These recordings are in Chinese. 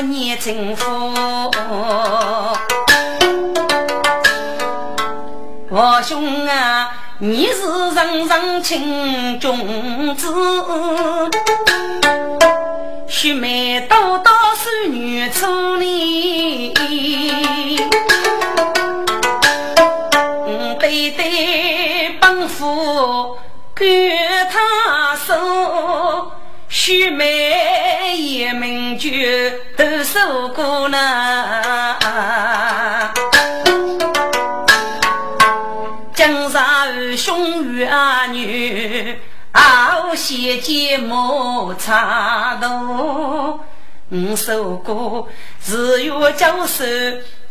年轻受过呢。兄与儿女，熬些节目差多。我受过日月交手，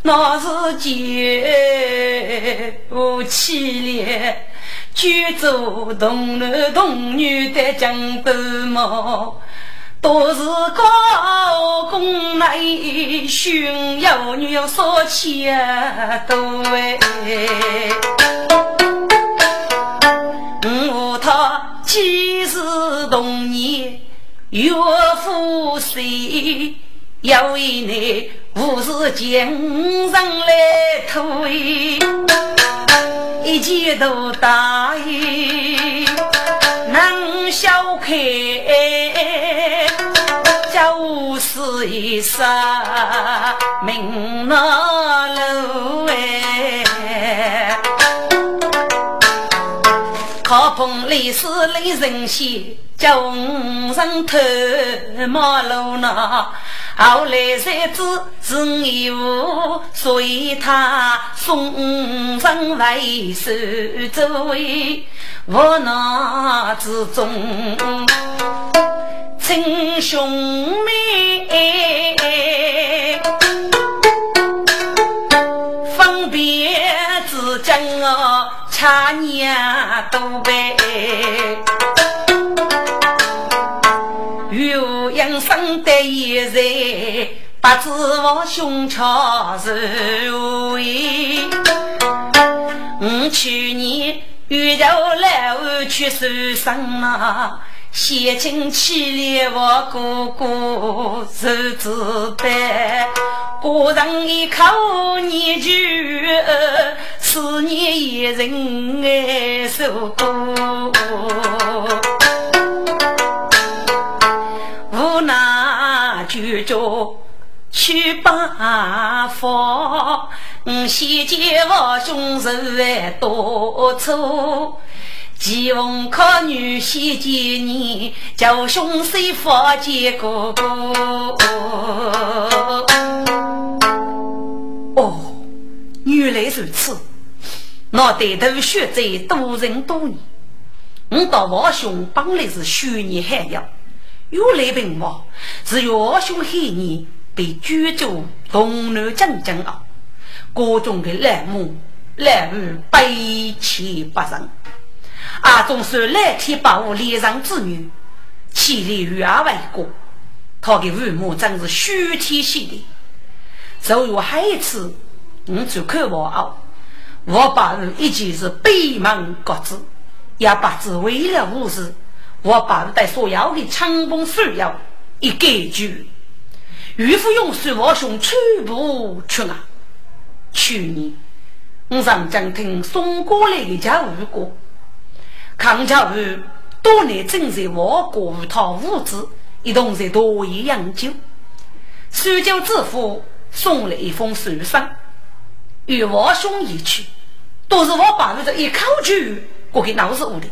那是绝无凄烈。举足同男同女的江都毛，都是高公来寻妖女说钱多哎，我他几时同年岳父死，要为你无事见人来偷一一见都答应。能笑开，就是一生命那路哎。好碰历史雷人血，叫五人头马路那。后来才知是义务，所以他送人为首作为无奈之中，亲兄妹分别之间啊。他娘都背，有养生的一人，不知我胸腔是为。我去年遇到来我去受伤了。写进去里，我哥哥受子弹，个人一口泥句，思念一人爱受苦，无奈就着去把佛，先见我兄受万多处。吉翁靠女婿见你，叫兄婿发见哥哥。哦，原来如此。那带头血债多人多年，我到我兄本来是虚年海妖，有来病亡，是我兄害你被居住东南将军啊，各种的烂木烂物悲切不仁。阿总是来天保护脸上之女，千里与阿为国。他的父母真是虚天性的。昨有还一次，我就看我哦，我把人一件是闭门各自，也不知为了何事，我把带所要的枪崩水药一给句，岳父用水我兄全部去了。去年我上江听送过来一家吴国。康家户多年正在我国与他物资，一同在多爷养酒。苏州知府送了一封书信，与我兄一去，都是我把这一口酒过给老师屋的。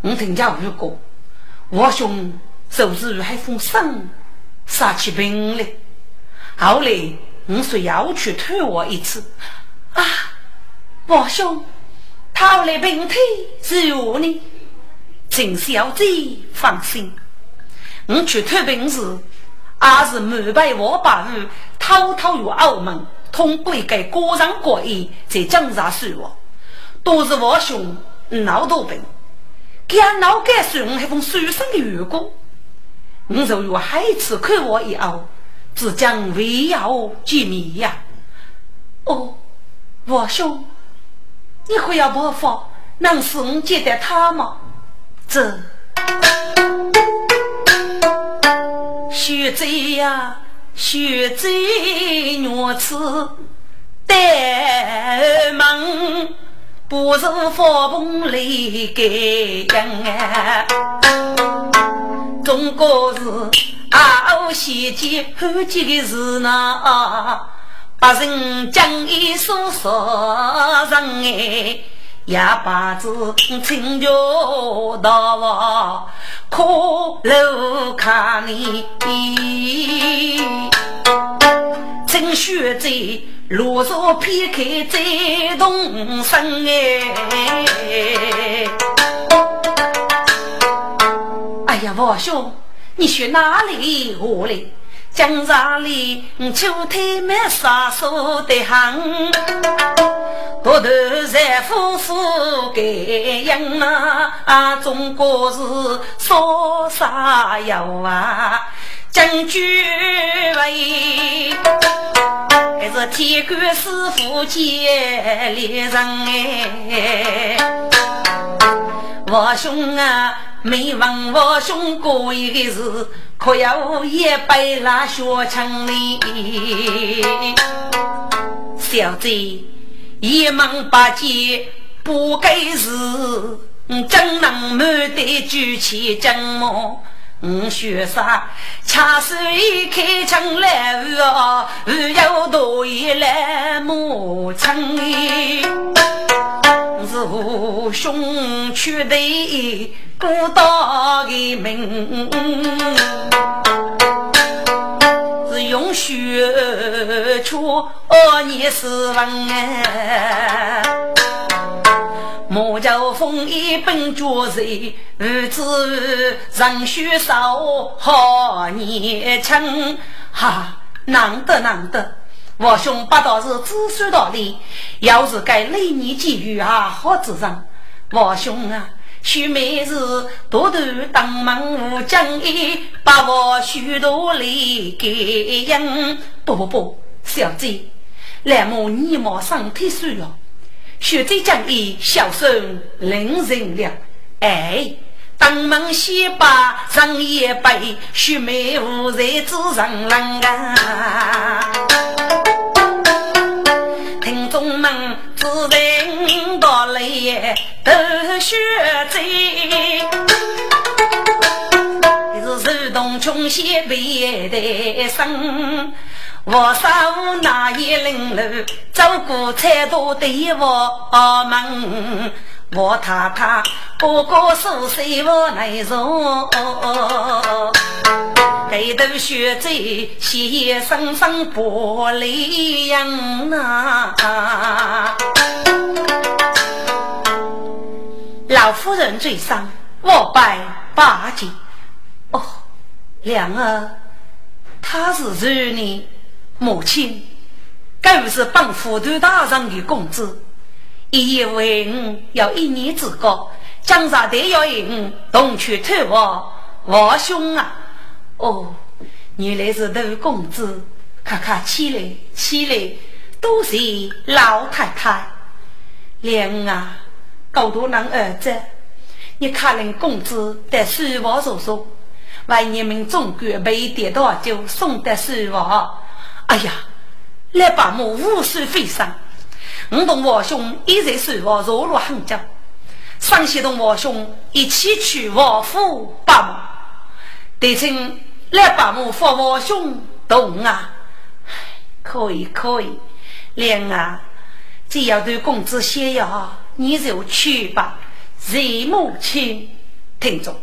我听家有过我兄手指还封信，杀起病来。后来我说要去探我一次，啊，我兄。他来平腿是我呢，请小姐放心，我去脱病时，也是满背我把物，偷偷入澳门，通过一个过上过夜，在江上生活，都是我兄脑多病，给俺脑干说我还封书生的缘故，你就用海子看我一熬，只将为要见面呀。哦，我兄，你会要办法，能使我接待他吗？这。学贼呀，学贼如此呆萌。不是佛蓬来改样中国是啊，先进后进的是那，百姓讲一说说人哎，也把子请教到我可楼看你，真学在。罗嗦撇开再动身哎！哎呀，王兄，你去哪里？我嘞？江上里秋天没啥数的很，多头在夫妇盖样啊！中国是说啥药啊？将军为。还是天官师傅接猎人哎，我兄啊，没问我兄过一个事，可有一百拉血枪里。小贼一门八戒不该是，真能满得举起真么？五雪杀，恰似一开枪来哦，又多一来木枪是我兄取的孤岛的命，是用血出你死亡哎。莫叫风一本脚碎，儿子人血少，好年轻。哈，难得难得，我兄八道是知书达理，要是该雷年机遇啊，好之人。我兄啊，许妹子多头当门无将义，把我许多礼给应。不不不，小姐，来莫你莫上天水了。学在讲义，孝顺令人了。哎，当门先把人一杯，须眉无才之人人啊。听众们自认到来都学在，是手动穷些背的生。我上那一零楼，走过菜多对我门，我太太哥哥说谁我内容？盖头雪在斜生生玻璃样呐。老夫人最伤，我拜八戒。哦，两儿，他是谁呢？母亲，该不是帮副都大人的公子，一夜为五要一年之高，江上得要五同去探望王兄啊！哦，原来是偷工资，看看起来起来，都是老太太。娘啊，高多能儿子，你看人工资得书房叔叔，为你们中国备点多就送得书房。哎呀，来把我无数飞上，我同我兄一在水房弱落很久，上西同我兄一起去王府把母，得请来把母扶我兄同啊！可以可以，莲啊，只要对公子先要，你就去吧。任母亲听着，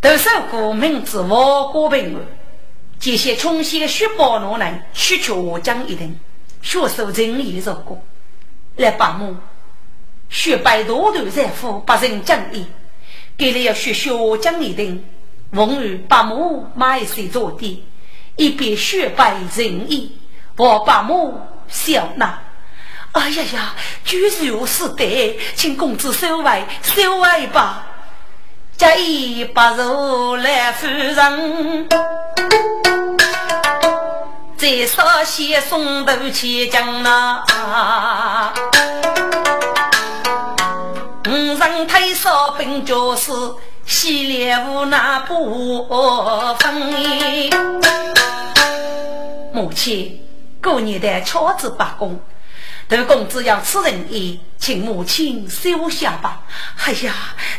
都首歌名字我国平安。这些穷些血包罗人，需求我讲一顿，血受正义的过，来把母血白多头财富把人正义，给了要学血讲一顿，问于把母买谁做的，一边血白仁义，我把母笑纳。哎呀呀，居然如此的，请公子收外收外吧。家一不如来夫人，再少些送头千江呐。五人推烧本教师，西烈无那不分。母亲，过年的巧子八公。周公子要吃人意，请母亲收下吧。哎呀，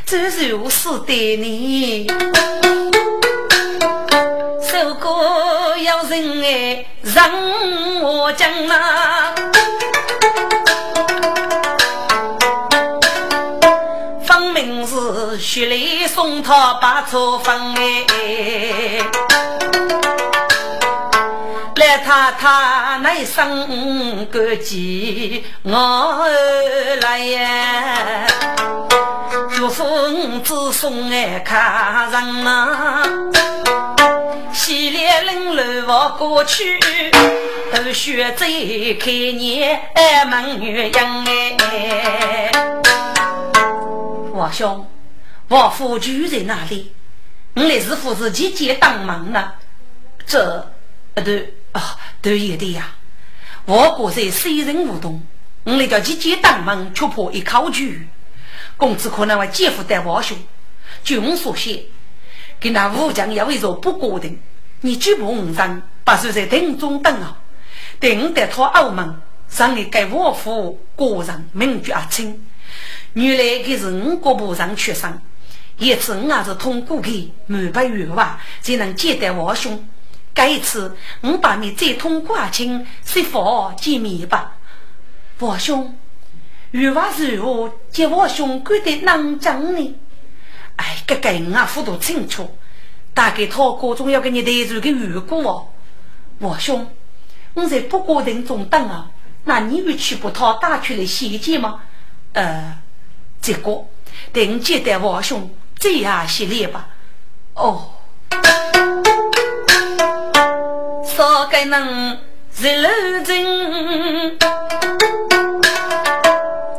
这如是的你。受过要人爱，让我讲啊。分明是雪里送他把错分哎。太太那生个急，我来呀！祝福子送爱客人啊，喜连人路我过去，都学走开年门月阳哎。王兄，王夫居在哪里？你来是夫自己接当忙呢？这不，对。啊，对也对呀！我国在私人无动，我那叫姐姐当门，却破一口句。公子可能为姐夫带王兄，据我所写，跟那武将要为着不过的，你举步五人，把守在亭中等啊。等得他澳门，上来给我府国人名居阿清。原来他是五国部上出生，一次我也是通过他满百元吧，才能接待王兄。这一次，我把你再通过亲，是否见面吧？王兄，如话如何接我兄管的难讲呢？哎，这个我也糊涂清楚，大概他各种要给你带入个缘故哦。王兄，我在不过人中等啊，那你会去把他打出来细节吗？呃，这个等接待王兄这样系列吧。哦。少给能日路经，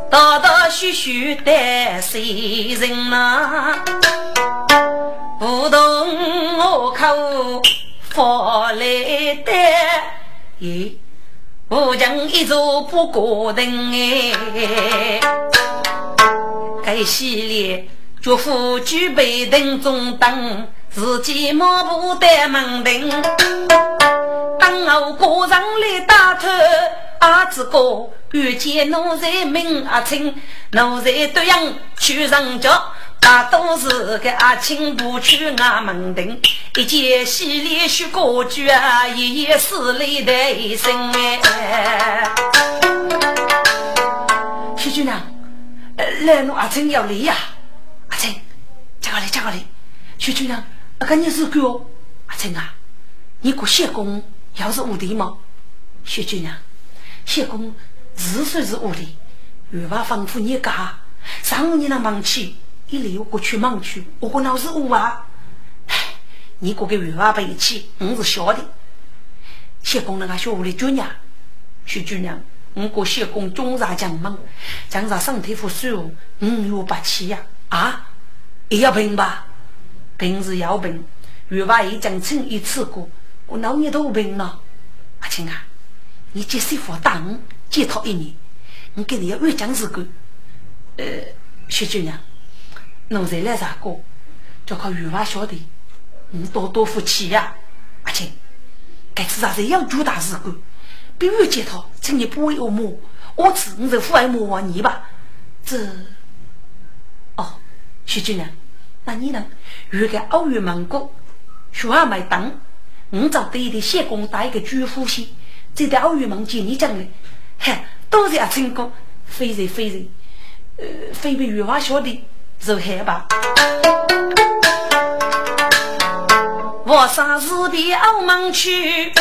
道道须须得谁人呐？不同我口发来的，咦，我将一座不过人哎，该系列祝福举杯等中等。自己莫不得门庭，当我过上来打头，阿子哥遇见奴才名阿青，奴才都样去上脚，大都是个阿青不去俺门庭，一见戏里学歌剧啊，一夜死里的一生哎。徐姑娘，来奴阿青要来呀，阿青，加过来，加过来，徐姑娘。那个你是哥，阿青啊，你过谢公要是无敌吗？薛姑娘，谢公自算是无敌，越发吩咐你家，上午你那忙去，一来我过去忙去，我过老是无啊。唉，你过个越发不义气，我是晓得。谢公那个小屋里姑娘，薛姑娘，我过谢公中上将门，将上身体不舒服，我又不气呀啊，也要病吧？平时要病，月娃已经称一次过，我老年都病了。阿青啊，你接师傅打我，接他一年，我给你要越讲日干。呃，薛姑娘，侬再来啥个？就靠月娃晓得，你多多福气呀。阿青，该次啥子要做大事干？比如接他，请你不为我母，我此你就父爱母忘你吧。这，哦，薛姑娘。那你呢？如果偶遇蒙古，说话没当，我找对的谢公打一个祝福信，这条偶遇蒙见你讲的，嗨，都是阿成哥，非人非人，呃，非被玉华晓得，就害吧。我上日的澳门去，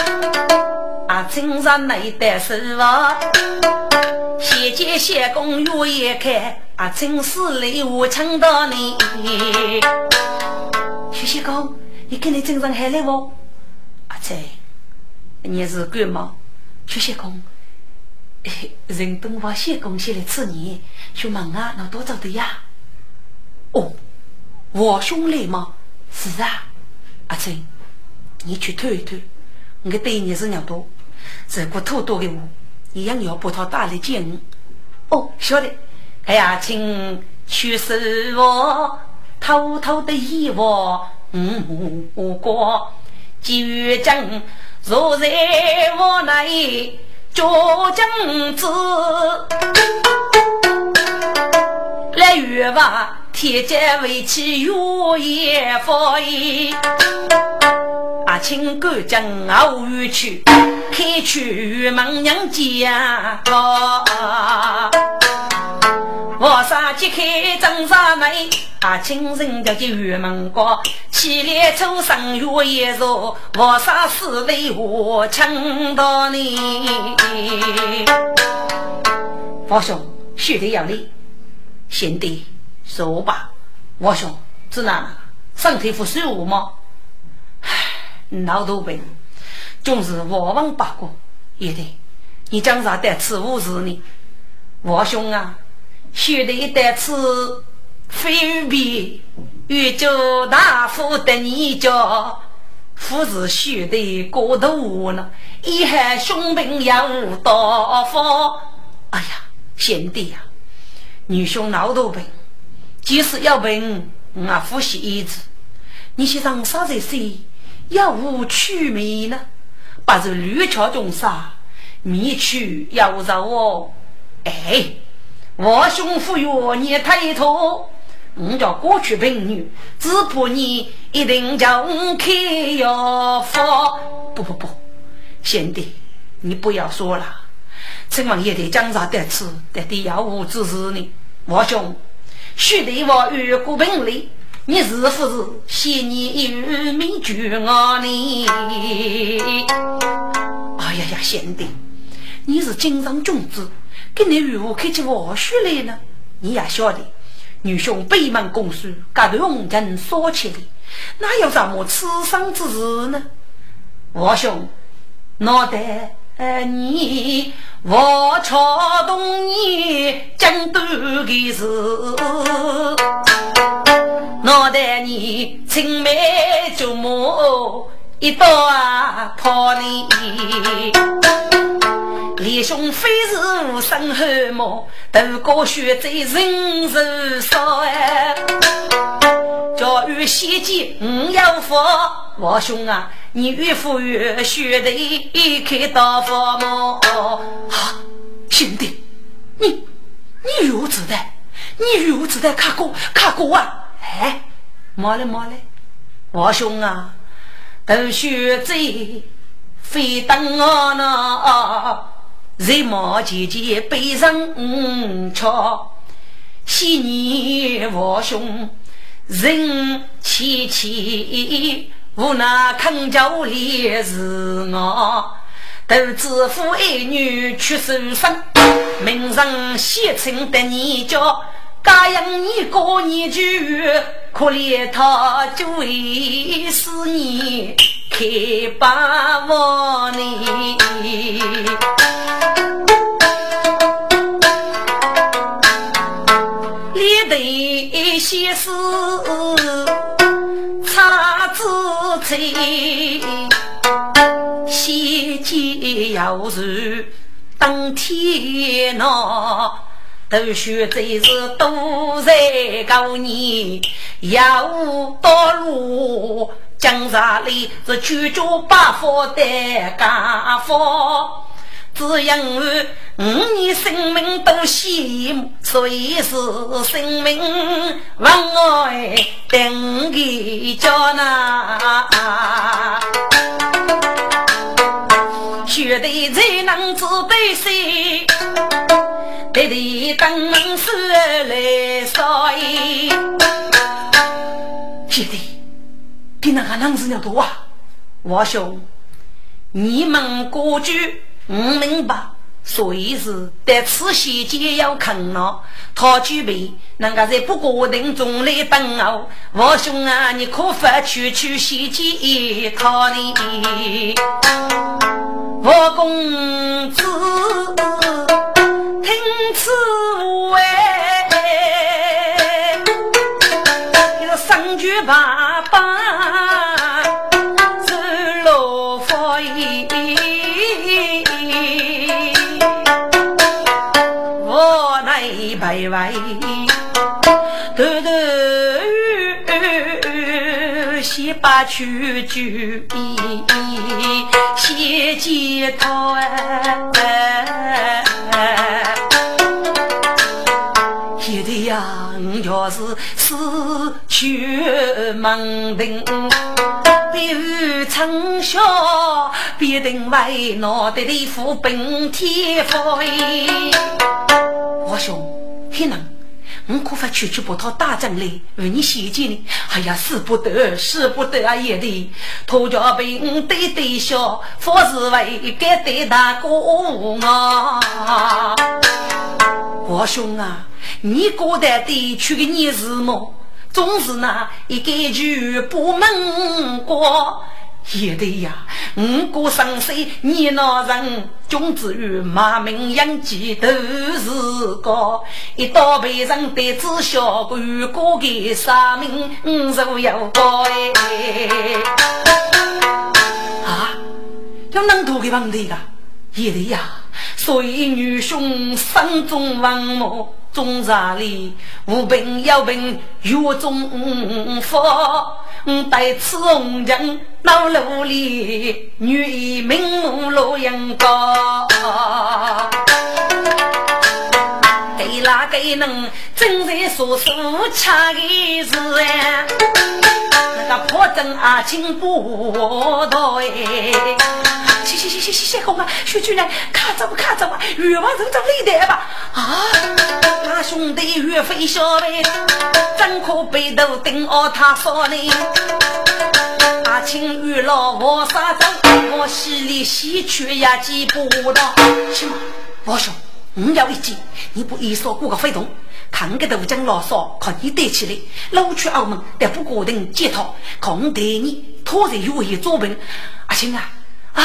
阿成上内得是吧？谢见谢公月一开。啊，真是累，我抢到你。薛谢公，你跟你真上海来不？阿仔，你是干嘛？去谢公，人东话谢公先来吃你，去忙啊，那多早的呀？哦，我兄来吗？是啊，阿珍，你去偷一偷，我对你是娘多，如果偷多给我，一样要把他打来见我。哦，晓得。哎呀，请去是我偷偷的遗我嗯，过，几将坐在我内捉将子，来月吧。天将为起月夜飞，阿青哥将熬玉去，开去孟娘家。我杀揭开真杀内，阿青人家就玉门关，起来初上月夜坐，我杀死雷我抢到你。佛兄，兄弟要你，贤弟。说吧，我兄，只拿上天赋水我吗？唉，老多病，总是往往八过，也得你讲啥带此物事呢？我兄啊，学的一带此非比宇宙大夫的你叫，夫子学的过度呢，一害兄病要多方。哎呀，贤弟呀，女兄老多病。即使要问我呼吸一次，你先让啥子谁要无趣味呢？把这绿桥中杀，迷去要让我哎，我兄夫约你抬头，我叫过去病女，只怕你一定叫我开药方。不不不，贤弟，你不要说了，陈王爷得讲啥得吃，得的药物之事呢，我兄。须得我与古本领，你是不是嫌你有名绝我呢？哎呀呀，贤弟，你是经商君子，跟你如何客气我说来呢？你也晓得，女兄北门公书，各对红尘说起来，哪有什么此生之事呢？我兄，脑袋。哎，你我朝东你讲多的事，脑袋你青梅竹马一刀啊破你，连兄非是无生后么？都高血在人手少哎，教育先进五要佛，王兄啊。你越富越学得一开大发么？哈，兄弟，你你如此的，你如此的卡过卡过啊？哎，没了没了，王兄啊，都学在非等我那人马姐姐背上桥，昔年我兄人凄凄。无奈康家里是我独子父爱女去受伤，名上写成的你家，家养你过年就可怜他就为思念开把窝呢，里头些事。谁先见要是当天呐，都说这是都在高年，要到路江山里是九九八佛的家法。只因为五年生命都羡慕，所以是生命往外等个叫呐。学得才能知对谁，得得登门是来说。兄弟，你那个能子要多啊？我兄，你们过去。我明白，所以是在此细节要看了，他具备能够在不过定中来等候。我兄啊，你可否去去细节一套呢？我公子听此话，你说生为为，头头先把去酒先解脱哎。有的呀，我就是死去门庭，别无成效，必定为脑袋的副本天飞。我兄，黑能，我可发区区不讨大将来为你献计呢？哎呀，使不得，使不得啊！爷的，托家兵对对笑，佛是为该对大哥啊！我兄啊！你过得地区的你是么？总是那一个句不门过，也对呀。五过生死，你那人君子与马名养鸡都是个。一刀被人得知小官过的杀命，五如有高哎。啊，要能多给问题的，也对呀。所以女兄生中王母。中茶里无病有病药中服，待此红尘到老路里，女名目洛阳高。给哪个能正在说说恰的事哎？那个破阵阿青不多哎。谢谢谢谢谢谢公啊，薛主任，看走看走啊，越王人长累的吧？啊，他兄弟岳飞小辈，怎可背头顶奥他说呢？阿青与老我杀走，我西里西去也记不到。行，王兄，我要一计，你不一说过个飞动，看个豆浆老少，看你带起来，老去澳门，得不固定接套，空带你拖着有意作本。阿青啊，啊！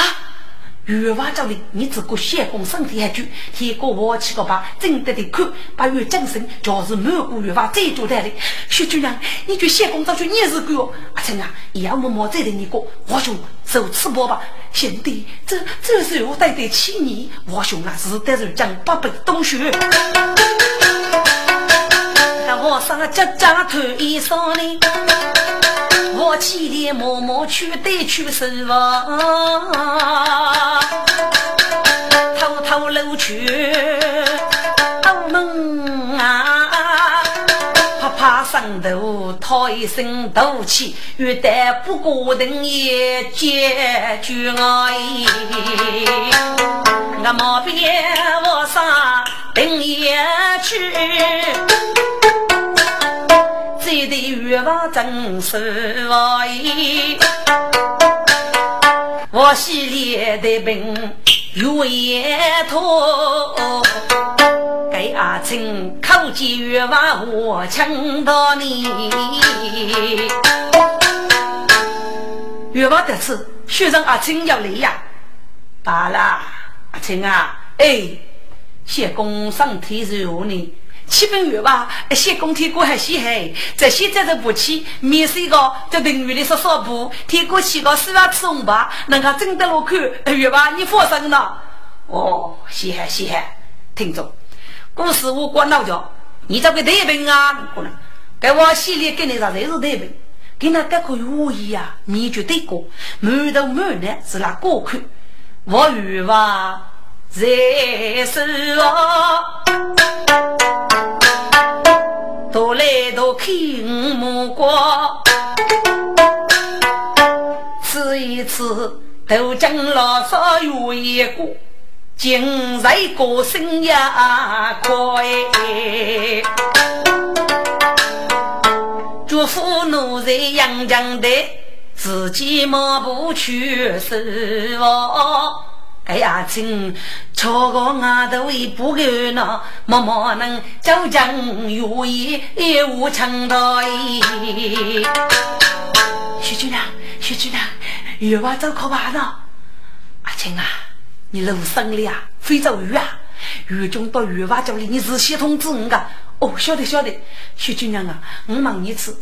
月娃这里，你只顾先公身体还久，天过我起个吧，真得的看，八月精神，就是满过月娃再做代理。薛姑娘，你就先公这去，你是个阿成啊，要么么再对你过，我兄受吃饱吧。贤弟，这这是我对得起你，我兄啊是得是讲八辈东学。我上家家头一双呢，我起里默默去得去收房，偷偷溜去澳门啊，怕怕上头讨一声赌气，欲待不过等也解决我，我莫别我上等也去。谁的欲望真是我意？我心里的病有也痛。给阿青口见欲望，我请到你。欲望得此，学生阿青要来呀！罢了，阿青啊，哎，谢公上天寿呢。七分月吧，先公天过还稀罕，这现在的不起，面试一个这等于的说少不，天过七个四万吃红吧，能够挣得落去，月吧你放心了。哦，稀罕稀罕，听着，故事我管老家，你这个大病啊，可能，给我心里给你啥才是大病，给那这个如意啊，你就得过，满头满脸是那过去，我月吧。在是哦，多来多看目光，吃一次豆浆老少有一个，今日过生也快，祝福奴在阳江的，自己莫不去是哦。哎呀，亲，错过外头一不够呢，默默能就将如意也无成道。徐姑娘，徐姑娘，月娃走可怕呢。阿青啊，你路上了呀？非洲鱼啊？鱼中到月娃家里，你仔细通知我个。哦，晓得晓得。徐姑娘啊，我问你次，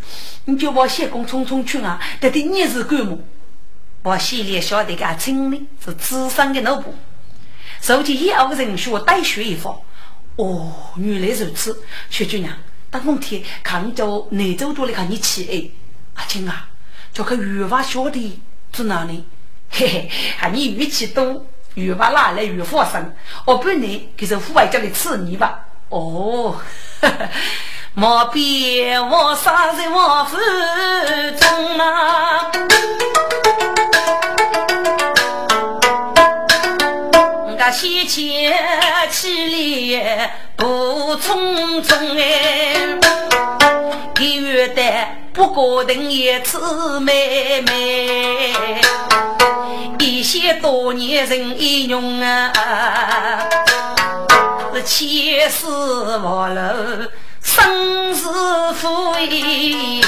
你就把谢公匆匆去啊？得得你是干么？我心里晓得个青呢是智商的脑部，受起以后人学带学一方，哦，原来如此，薛姑娘，当风天看着内州多来看你起哎，阿青啊，叫个语法学的在哪里？嘿嘿，喊你语气多，语法哪来语法生？我不你给这户外叫你吃你吧。哦，莫比我杀在我腹中啊！先前起来不匆匆哎，一月的不过等一次妹妹，一些多年人一用啊。千丝万缕，生死富贵。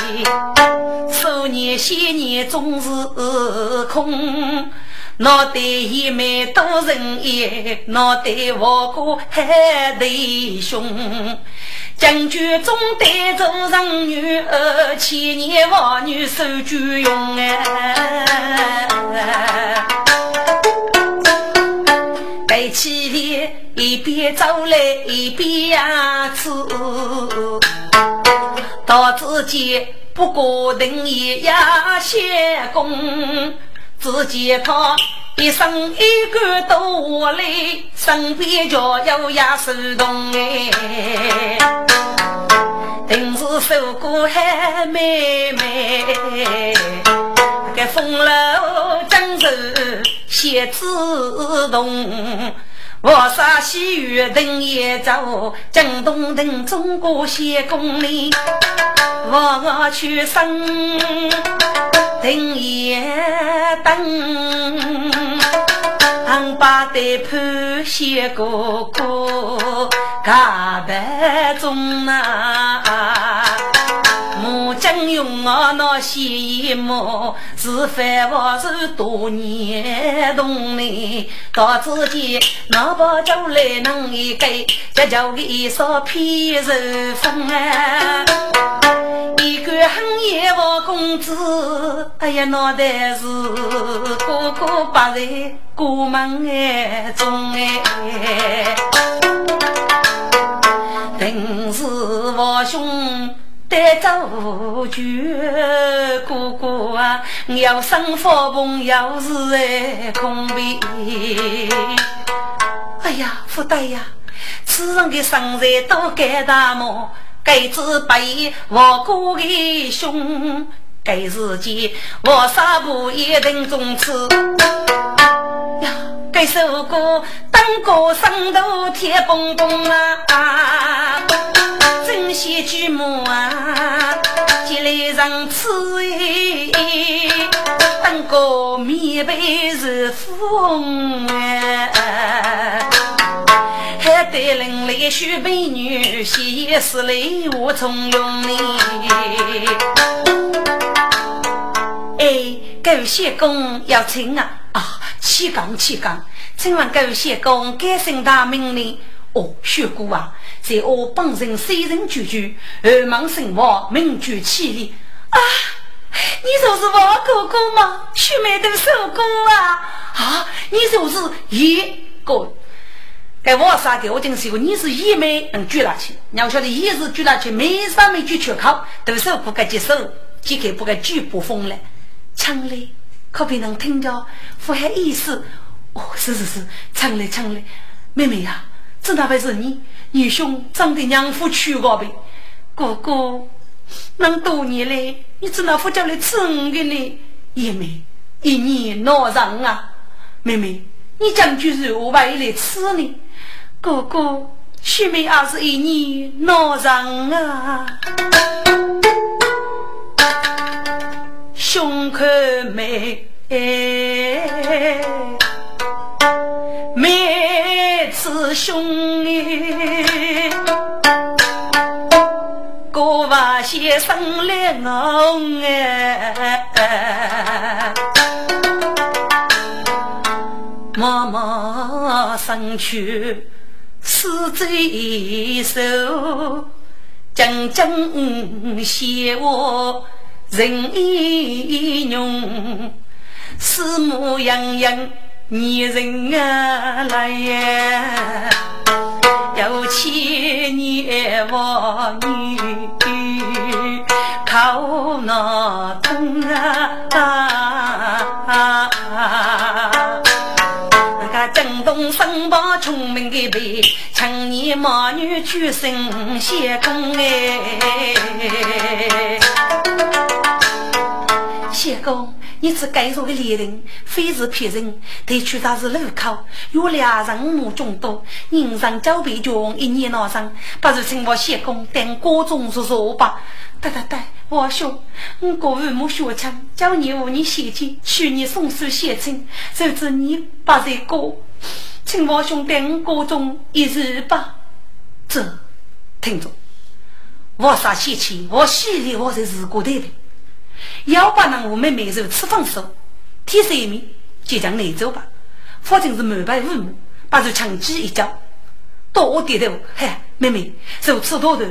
数年千年总是空，脑袋一枚多人眼，脑袋王过海弟兄。将军中带走人女儿，千年王女受酒用哎。背起脸。一边走来一边呀吃，到自己不过等一呀歇工，只见他一身一个都来，身边脚有呀手动哎，定是受过海妹妹，个风楼江水写自动。我杀西域等也走，江东等中国先功里，我去生等一等，俺把的铺写哥哥，嘎白中啊。将用我那些么是犯我是多年动力，到自己拿把酒来弄一杯，这叫一蓑皮肉风啊！一个很夜我公子，哎呀，脑袋是个个白在过门哎中哎，定是我兄。带走酒，哥哥啊，要生发朋友是哎空杯。哎呀，福大呀，此人的生日都该大么？该子被我哥的胸，该日间我杀不一定中刺。呀，该首歌当歌声都铁蹦蹦啊！真些寂寞啊，接来人吃哎，当个面被是风哎，还得人来许美女，写诗来我从容哩。哎，狗血公要请啊啊！起岗起岗，请问狗血公该姓大名哩？哦，学姑啊。在我本人虽人居居，二门生活名居千里啊！你就是我哥哥吗？许梅的手工啊！啊，你就是一个。该我啥的？我听说过你是一妹能举拿去，你要晓得一是举拿去，没啥没举缺考，都受不该接受，几个不该举不封了。唱嘞，可别能听着，符合意思。哦，是是是，唱嘞唱嘞，妹妹呀，这哪会是你？你兄长得娘夫娶我呗，哥哥，那多年嘞你只那副叫来吃我的呢？爷妹，一年闹上啊！妹妹，你将军是何外来吃呢？哥哥，兄妹也是一年闹上啊！胸口美，美次兄哎，哥娃先生来我哎，妈妈生去死贼手，将将写我人英勇，四目洋洋。女人啊来呀，有千年妇女靠那东啊！那个正东身旁聪明的辈，青年貌女举身先公哎，先公。你此该说的猎人，非是骗人。得去他是路口，有两人目众多，人上交臂穷，一年闹上，不如请我谢公等各种说说吧。对对对，我兄，我过父母学枪，叫你和你写亲，许你送书写亲，谁知你不在过，请我兄等各种一日吧。这，听着，我啥写亲，我心里我才是过对的。要把那我妹妹如此放手，天色明，就将你走吧。反正是满白父母，把这强击一脚，多点头。嗨，妹妹，如此多头，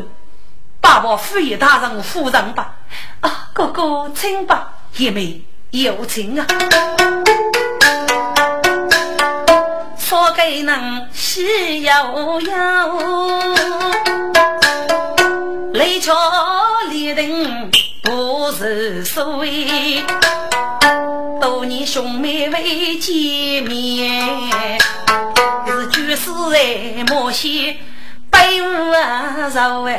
爸爸父爷大人夫人吧。啊，哥哥请吧，姐妹有情啊。说给人喜悠悠，泪桥离人。不是所谓多年兄妹未见面，是举世爱莫嫌悲无愁啊！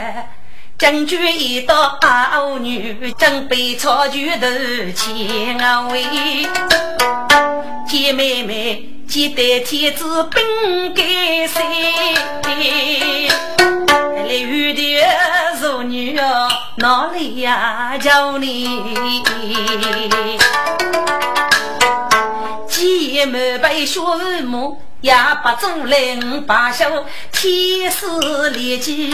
将军一到儿女，正被草举头牵啊喂，见妹妹记得天子本该谁？来玉的淑女啊，哪里呀叫你？姐妹被学父母，也不做人把手，天时烈己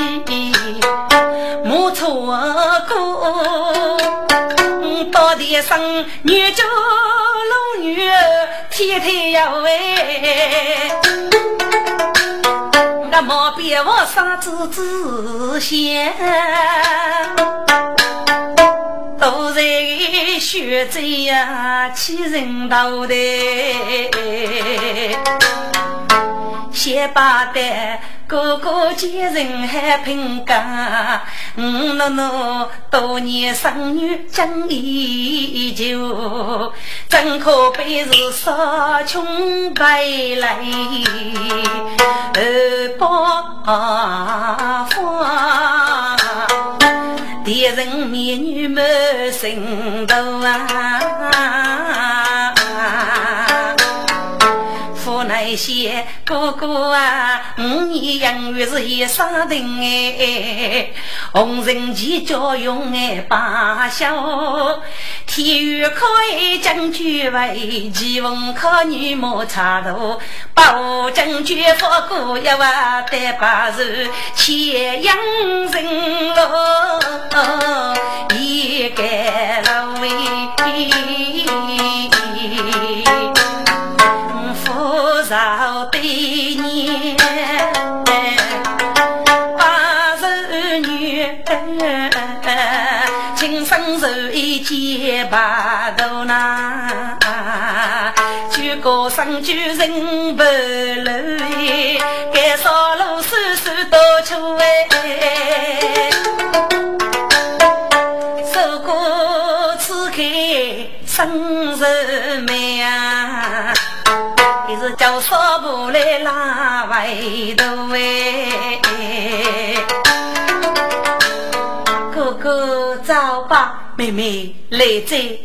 莫错过。到底生女就老女儿，天天要为。莫别我傻子子先，都在学着呀欺人道的，先把的。哥哥见人还评价，嗯喏喏，多年生女将依旧，真可悲是少穷白来二八方，敌人美女满心头啊。那些哥哥啊，五年养育是一生定哎，红人旗教用哎罢休，体育课哎将军为，棋逢考女莫差头，保将军富过一万得把手，千养人喽，一个老喂。少对年八十女，今生受一结白头呐，举高声举人不露，该少路叔叔多出哎，受过此刻生日美啊。你是叫少婆来拉外头哎，哥哥早吧，妹妹来在，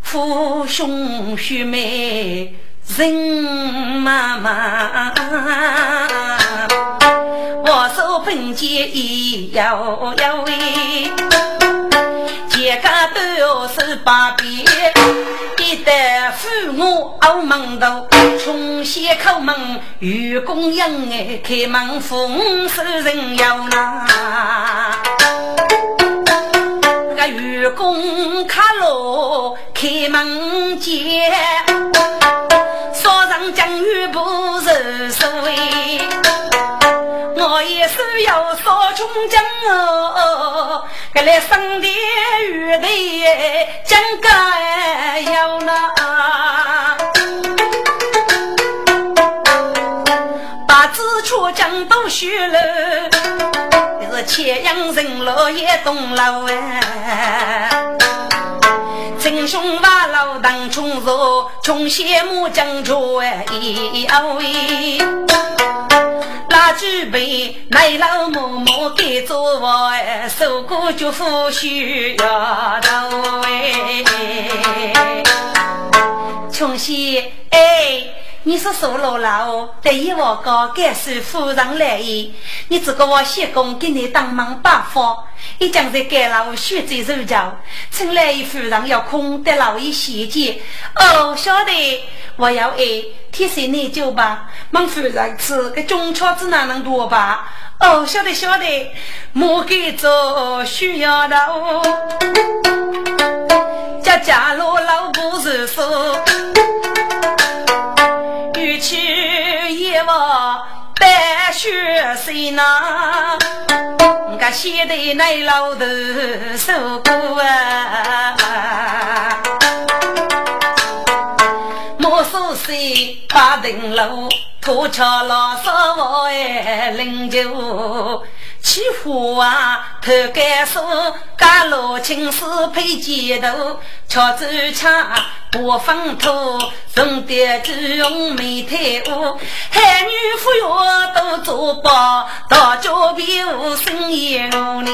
父兄兄妹人妈妈，我手本钱一摇摇喂，全家都要手把边。一代父母熬门头，从先叩门与公迎哎，开门奉收人要拿。个愚公卡罗开门见，少上将与不是所谓，我也是要少穷将哦。来生的玉头，将该要那八字出江都虚了，是千阳人老也东老哎。英雄把老当冲入，穷羡慕江州哎喂。拉举杯奶老嬷嬷给做哎，受过祝福需要到位。穷西哎。你是属老老，得意我高，该是夫人来意。你这个我谢公给你当忙把佛，一将在该老血债如胶，请来一夫人要空得老一些节。哦，晓得，我要爱天生你酒吧，忙夫人吃个中巧子哪能多吧？哦，晓得晓得，莫给做需要的哦。家家老老不是说。血谁呐？我写的那老头受苦啊！莫说谁八层楼，土桥老少我哎灵酒。起火啊，头盖手，家老青丝配肩头，敲竹枪，拨风土，送点猪用煤炭屋，海女妇�哟都做包，大脚皮无生意努力，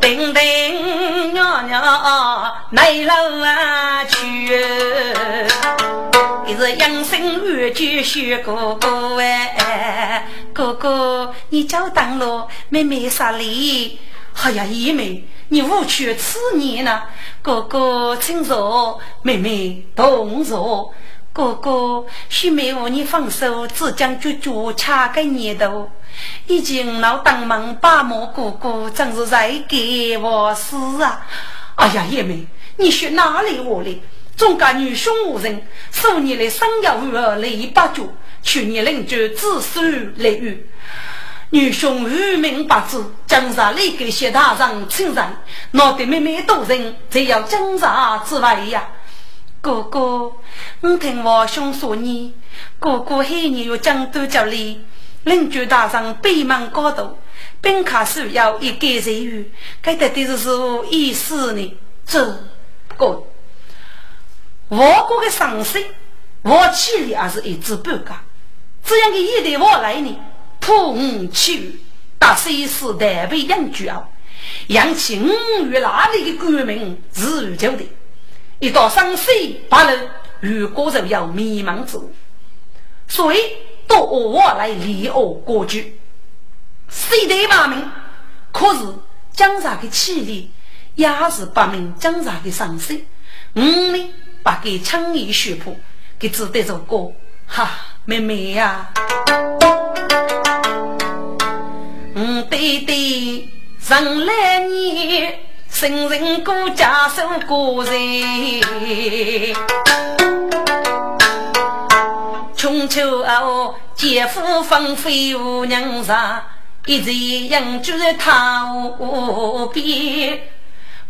叮叮娘娘来了啊去。你是养生玉菊学哥哥哎，哥哥你叫当了，妹妹啥礼？哎呀，姨妹你无趣此年呢？哥哥请坐，妹妹同坐。哥哥许妹夫你放手，只将舅舅掐个年头。已经老当门把门哥哥，真是在给我死啊！哎呀，姨妹你学哪里话哩？中家女兄无人，数年来生养无儿，累八九。去年邻居子孙来遇，女兄愚民不知，江上来给谢大人请人，闹得妹妹多人，才要江上之外呀。哥哥，我听我兄说你，哥哥黑年有江都叫里，邻居大人北门高头，本卡需要一个人语，该得的是是意思呢？这个。我国的上身，我气力还是一知半解。这样的一代我来呢，破五七大水师代为养居哦，养起五月那里的官民是如旧的。一到上水把人如果就要迷茫之物，所以都我来立恶国局。谁代八名，可是江上的气力也是八名江上的上身。五呢？把给枪衣血谱给指得着歌，哈，妹妹呀，嗯，对对，上来你生人过家守过人，穷秋哦，姐夫芳菲无娘啥，一直养居在他屋边。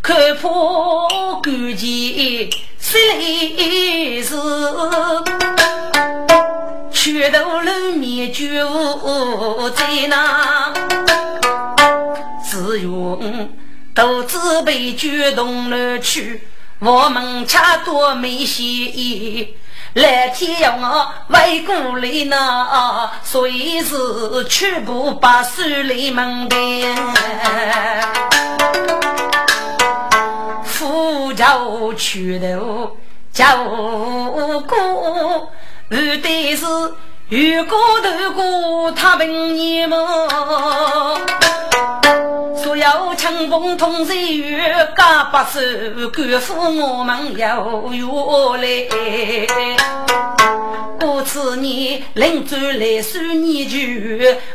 看破关前谁是？拳头露面绝无在那，只愿独自被卷动了去。我们恰多没协议，来天要我为过来呢，所以是全部把手里门边。叫屈头叫过，二代是遇过头过他本年么？所有枪崩通水雨，家把手官府我们要越来。过次年临走来数年久，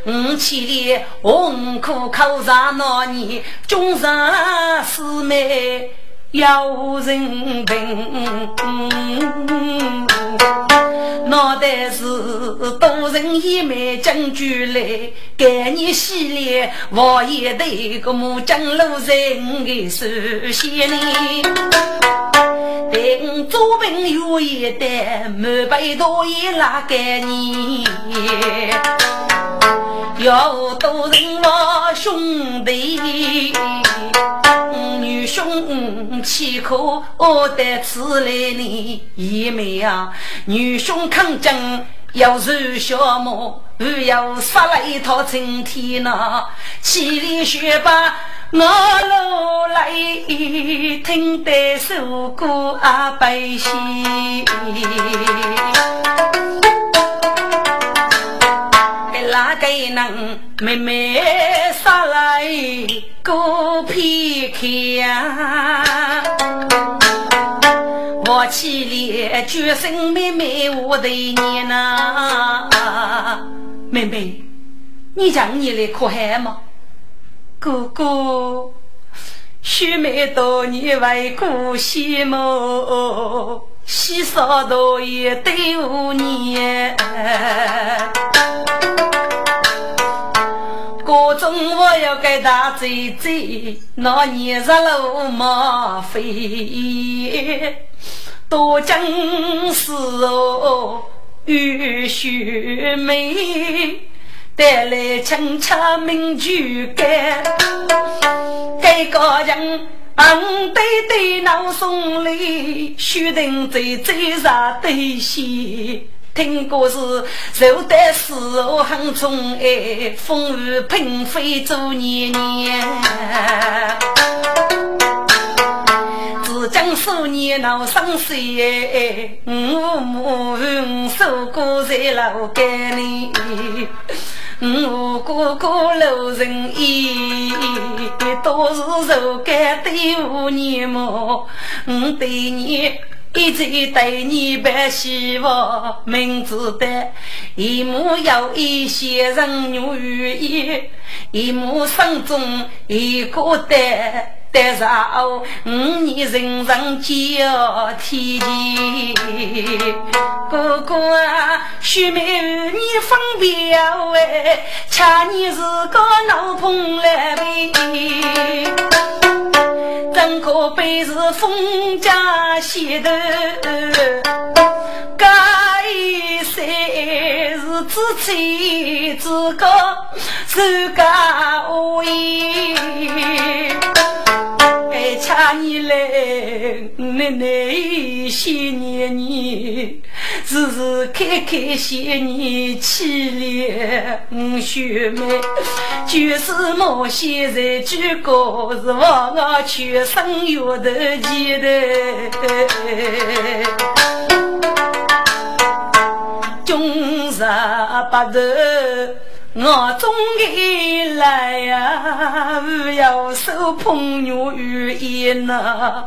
五千里红苦考上那年，终上四妹。有人问，脑袋是多人一枚将军来，给你洗脸，我也得个木匠路人的手写呢。等做朋友一代，满背多一拉给你。要多人我兄弟，女兄岂可得此来呢？一妹啊，女兄抗争要受小魔，要杀了一套春天呐，千里雪白。我路来听得首歌啊，百姓，哪个能妹妹杀来过片刻？我起来决心，妹妹我对你呐，妹妹，你讲你来可害吗？哥哥，许梅多年为故乡梦，喜少多也对五年。中我要给他走走，那年日路马飞，多真是哦，雨雪梅。带来清茶名酒干，给个人帮对对闹送礼，须等走走上对西。听故事受得时候很宠爱，风雨喷飞做年年。只讲数年闹生死，我母受过在老街里。我哥哥路人意，都是受感对我年母，我对你一直对你把希望，明知的一母有一些人愿意，一母心中一个担。得上五年人生交天地，哥哥啊，须妹你分别哎，恰你是个老朋来呗，怎可被是封家写的？该谁是自妻自个自家无言？哎，恰你来，奶奶谢年你，日日开开谢你起来，五兄妹就是莫现在举高，是望我全身月的记得，终日八头。我终于来呀不，要受朋友与言呐。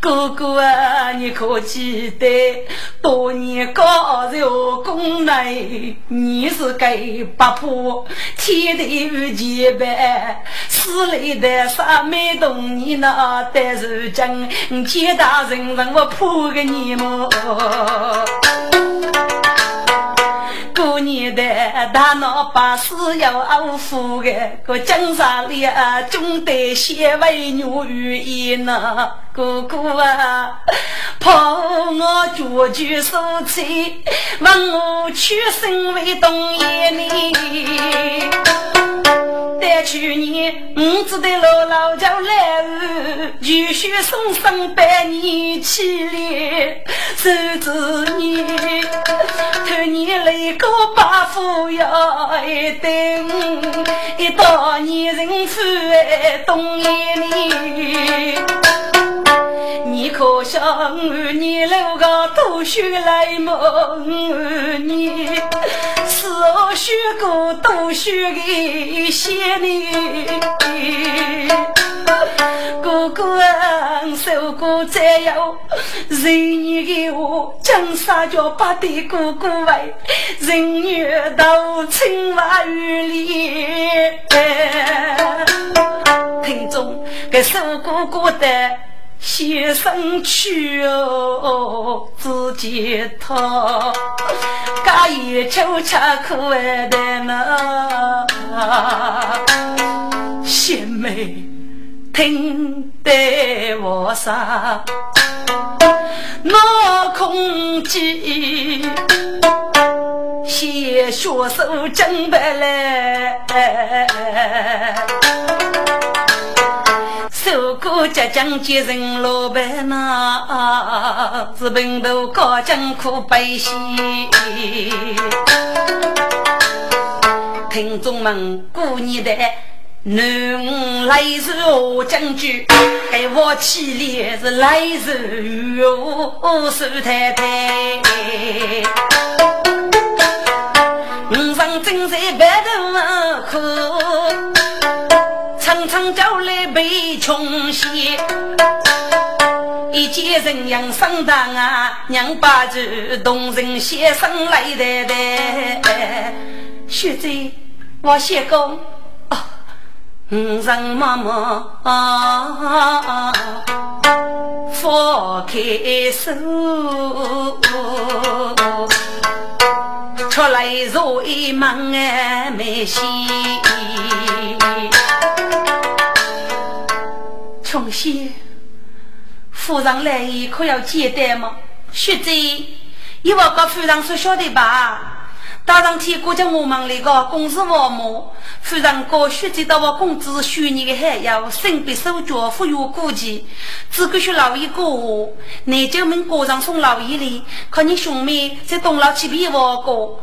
哥哥啊，你可记得多年高寿宫内，你是给八婆天地结拜，死里的啥没动你那但是今天大人让我破个你么？过年的大脑把事要安抚的，个江山里啊，总得先为女语言呐，哥哥啊，怕我绝句说起，问我屈身为东爷呢。在去年我只得老老叫来日，继续送生百年起来，甚至你头年来个把夫要一等，一到年人府冬夜里，你可想你楼个读书来梦你，是我学过读书的。些。你哥哥受过再有人年的。我，江山叫八的。哥哥为人缘都青瓦玉里。听众给受哥哥的。先生去哦，自己讨，家也就吃苦的呢。贤妹，听得我说，闹空寂，写学手真白来，受过浙江接人老板呐，是平头高江苦百姓。听众们，过年的。男来自何将军，给我起来是来自我苏太太。五上正在白头苦，常常叫来被穷些。一见人样生当啊，娘把子动人先生来的的。学姐，我先讲。五人妈妈啊放开手，出来坐一忙哎没戏。琼仙，夫人来意可要简单吗？学姐，你我跟夫人说晓得吧？大上天国家我们那个公事王母，夫人高血知到我公子许你的还要身必手脚富有顾忌，只管说老爷过我，南九门过上送老爷礼，看你兄妹在东老去比我过。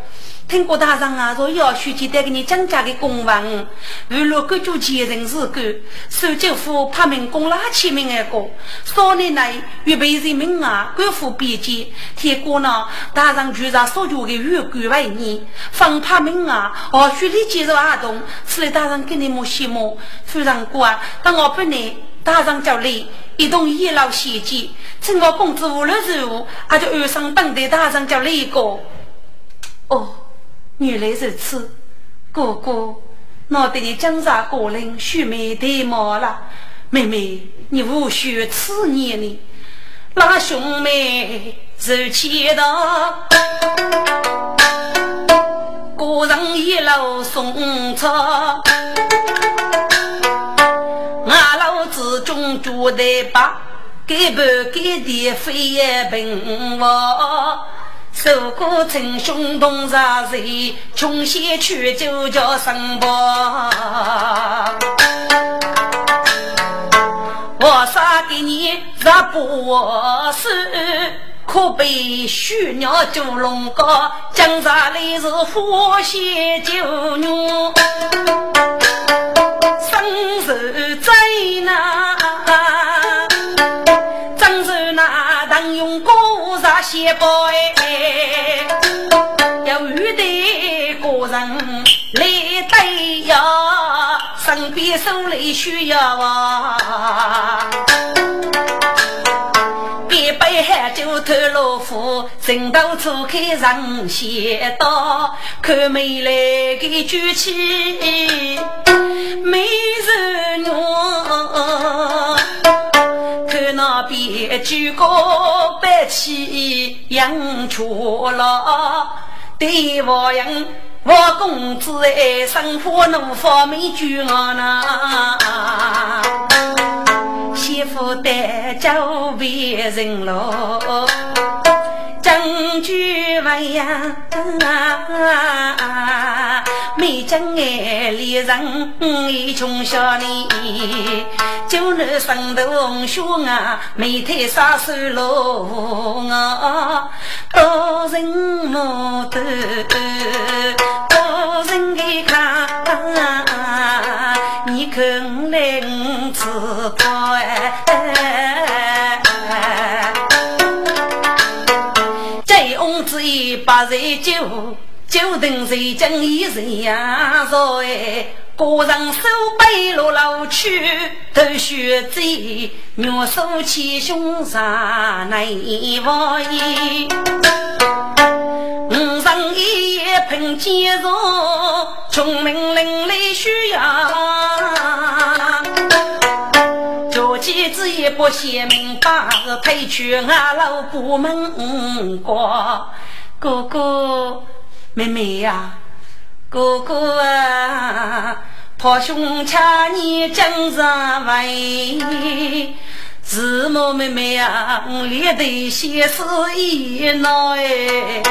听过大人啊，说要书记带给你讲价的公文，如若各就前人事干，守旧府派民工拉起名而过，少年来预备人民啊，官府边界，天过呢，大人居然所求的预官为你，方派民啊，何须你接受阿东？此来大人给你莫羡慕，非常过啊，当我不能，大人叫你一同一老协见，趁我公子无论如何，俺就安上等待大人叫你一个，哦。原来如此，哥哥，我对你江山过人，须眉对貌了。妹妹，你无需此念呢。那兄妹如前道，个人一路送车，俺老子中住的把，给不给的非也平我。受过称兄同杀贼，穷些去就叫生婆。我杀给你若不是，可被虚鸟九龙高，江山里是火线九女，生受灾难，真是那当用过。杀些宝哎，要遇得个人来对呀，身边手里需要啊。别杯海就偷老虎，人到处开人先到，看美来给举起美人看。那边举高白旗迎出了，对我人我公子哎，生活怒发没惧我呐，媳妇带酒别人喽。将军问呀，没将爱里人一穷小你，就那生头红胸啊，没太杀手喽啊，多人目睹，多人给看，你看来我自高哎。一百岁酒，酒等谁将一人呀？说哎，个人手背落老去，头血醉，玉手起胸上难忘意。五人一夜喷坚肉，穷命人来需要。妻子也不嫌明白，推去俺老部门过。哥哥，妹妹呀，哥哥啊，พ่兄 cha 你真是为，是我妹妹呀，连得先死一闹哎。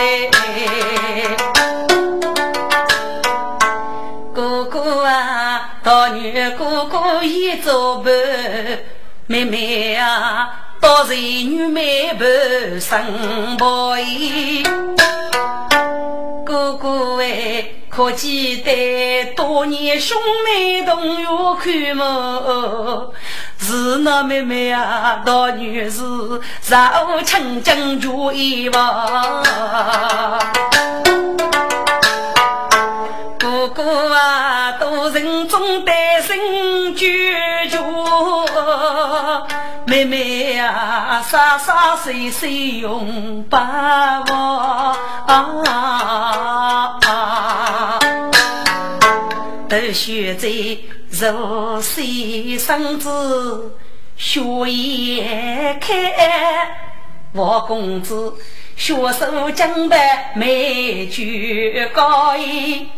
哥哥啊，大女哥哥已做伴，妹妹啊，到是女妹伴生宝衣。哥哥哎，可记得多年兄妹同月看么？是那妹妹啊，大女是早成将主一望。哥哥啊，都人中单身居住，妹妹呀，洒洒碎碎用把握。都学在如水生子，学叶开。王公子学手将的美举高音。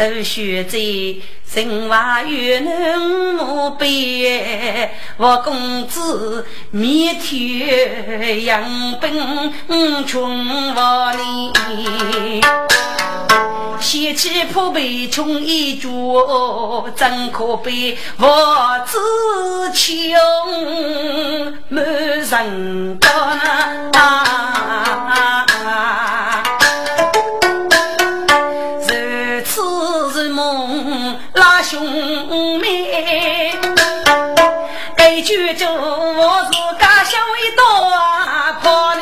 都学在人外有能木碑，我公子面天养本穷万里，贤妻破败穷一桌，怎可悲我自穷没人啊兄妹，该举着我是家乡一道破哩。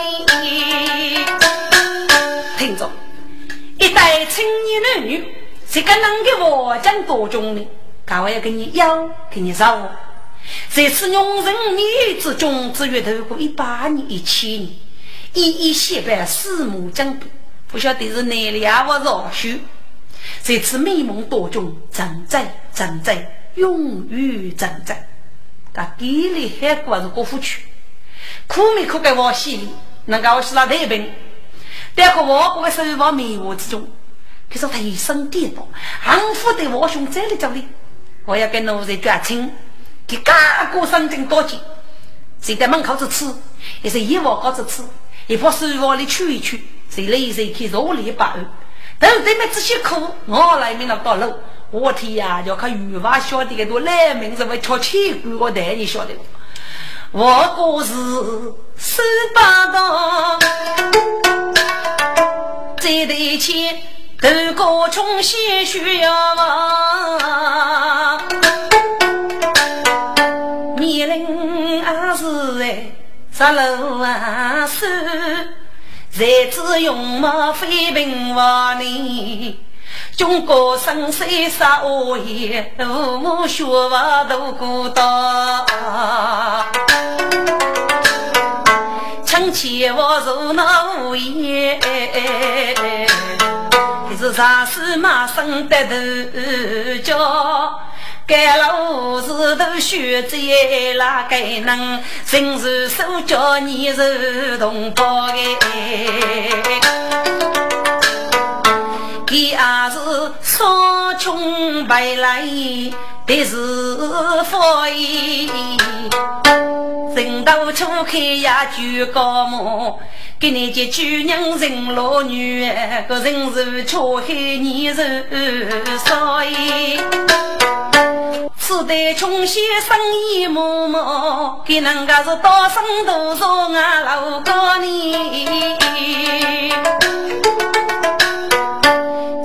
听着，一代青年男女，谁敢能给我讲多重呢？干我要跟你要，给你饶。这次用人女子中，只月头过一百年、一千年，一一写白四目江边，不晓得是哪里啊？我饶许。这次美梦多中，正在正在永远正在。他给里海国是国富区，苦没苦给我洗，能够我洗那太平。但个我国的生活迷雾之中，可是他一生颠倒，幸福的我兄在了这里，我要跟奴才绝亲，给个个生经多钱，谁在门口子吃，也是一窝高子吃，一把手往里取一取，谁来谁去肉里把。等对面这些苦，我来面那到路。我天呀，要看语法晓得个多，来名字会敲起鼓，我带你晓得。我过是十八道，这对钱都过穷些需要嘛。年龄还是哎，十六啊岁。才知勇马非平凡呢，中国生死杀恶业，父母学法度孤单。亲戚我如那无言，是啥事嘛生得头叫。该老是都学在哪个能，人是手脚你是同胞哎，给也是双穷白来的是福音，人到初开呀就高木，给你这姑娘人老女，个人是出海你是少爷。此代穷先生意默默，给人家是多生多少啊老高呢？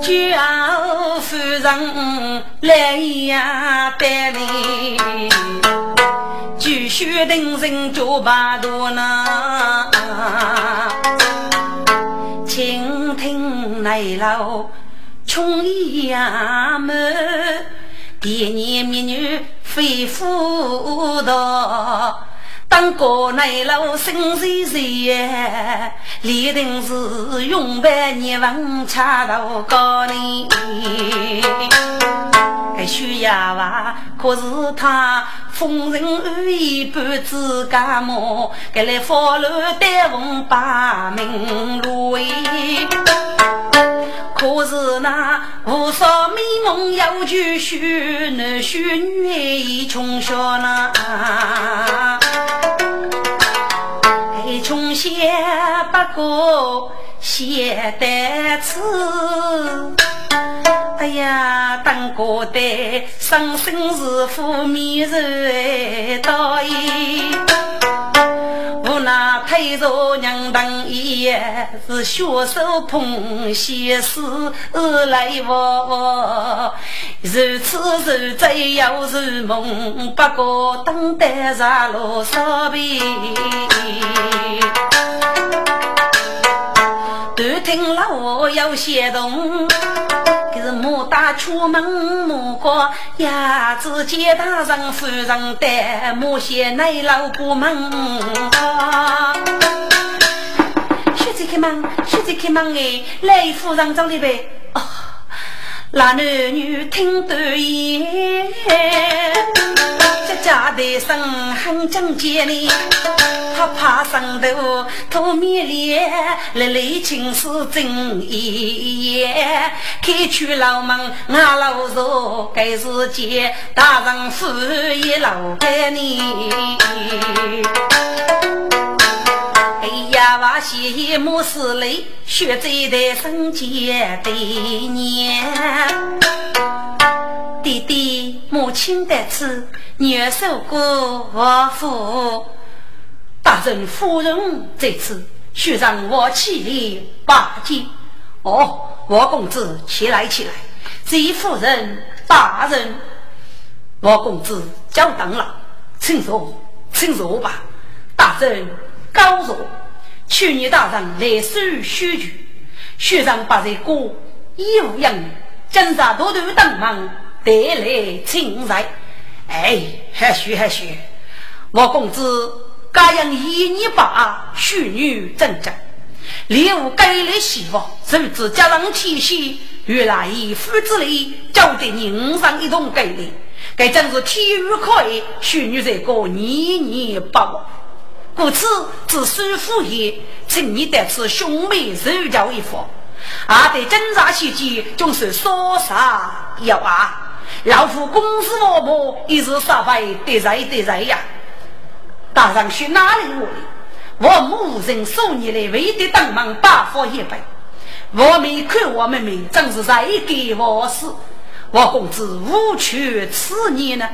叫夫人来呀带你，继续等人做八度呢。倾听来了，穷呀们。一年美女非妇道，当过内老心碎碎，一定是永百年王恰到高龄。该徐亚娃可是他风尘安逸半自家么？该来花楼带红把名路可是那无数美梦要去许，男许女已穷小那。穷些不过写得词。哎呀，当哥的生身是负面人，导我那推着娘当一是血手捧血丝来我，如此如醉又如梦，不过等待日落烧饼。都听了我有些动。是牡丹出门，牡哥呀只见大人夫人带，母贤奶老不门。小姐开门，小姐开门哎，来夫人找你呗。哦，那男女听得言。家的生很正经呢，他怕上头土面脸，来来情是真义。开去老门俺老说，该是见大丈夫一老给你。哎呀，我羡慕死泪，学在的生节的年。弟弟，母亲在此。女受过我父，大人夫人在此，须让我起立拜见。哦，我公子起来起来，谢夫人大人，我公子久等了，请坐，请坐吧。大人高坐。去年大人来收许局，学长把这个义务养女，今日多多登门，带来请来。哎，还许还许，我公子该养一年八，许女正正，礼物给了希望，甚至家人提携，原来以父之礼，交得人上一同给的，该真是体育可以，许女这个年年不忘，故此自师父也，请你得此兄妹受教一番，阿得侦查期间，就是说啥要啊。老夫公司我母一直杀费得罪得罪呀！大人去哪里我我母人送你来，为的登门拜佛一拜。我没看我妹妹，真是在给我死。我公子无权此念呢。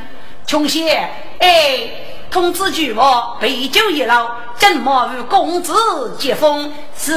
穷仙，哎，通知举我备酒一老，怎么与公子接风？是。